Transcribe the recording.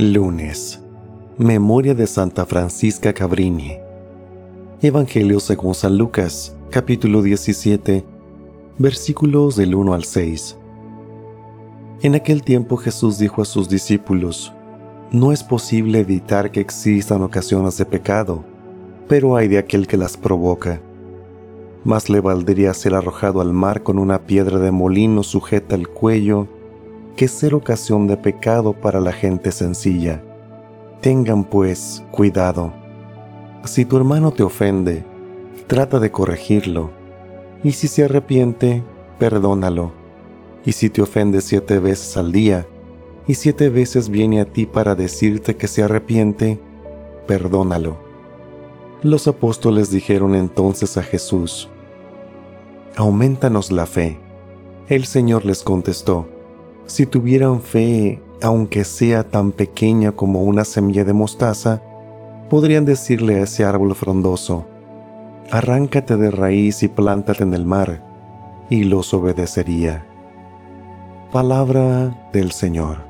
es Memoria de Santa Francisca Cabrini. Evangelio según San Lucas, capítulo 17, versículos del 1 al 6. En aquel tiempo Jesús dijo a sus discípulos, No es posible evitar que existan ocasiones de pecado, pero hay de aquel que las provoca. Más le valdría ser arrojado al mar con una piedra de molino sujeta al cuello que ser ocasión de pecado para la gente sencilla. Tengan pues cuidado. Si tu hermano te ofende, trata de corregirlo, y si se arrepiente, perdónalo. Y si te ofende siete veces al día, y siete veces viene a ti para decirte que se arrepiente, perdónalo. Los apóstoles dijeron entonces a Jesús, Aumentanos la fe. El Señor les contestó, Si tuvieran fe aunque sea tan pequeña como una semilla de mostaza, podrían decirle a ese árbol frondoso, arráncate de raíz y plántate en el mar, y los obedecería. Palabra del Señor.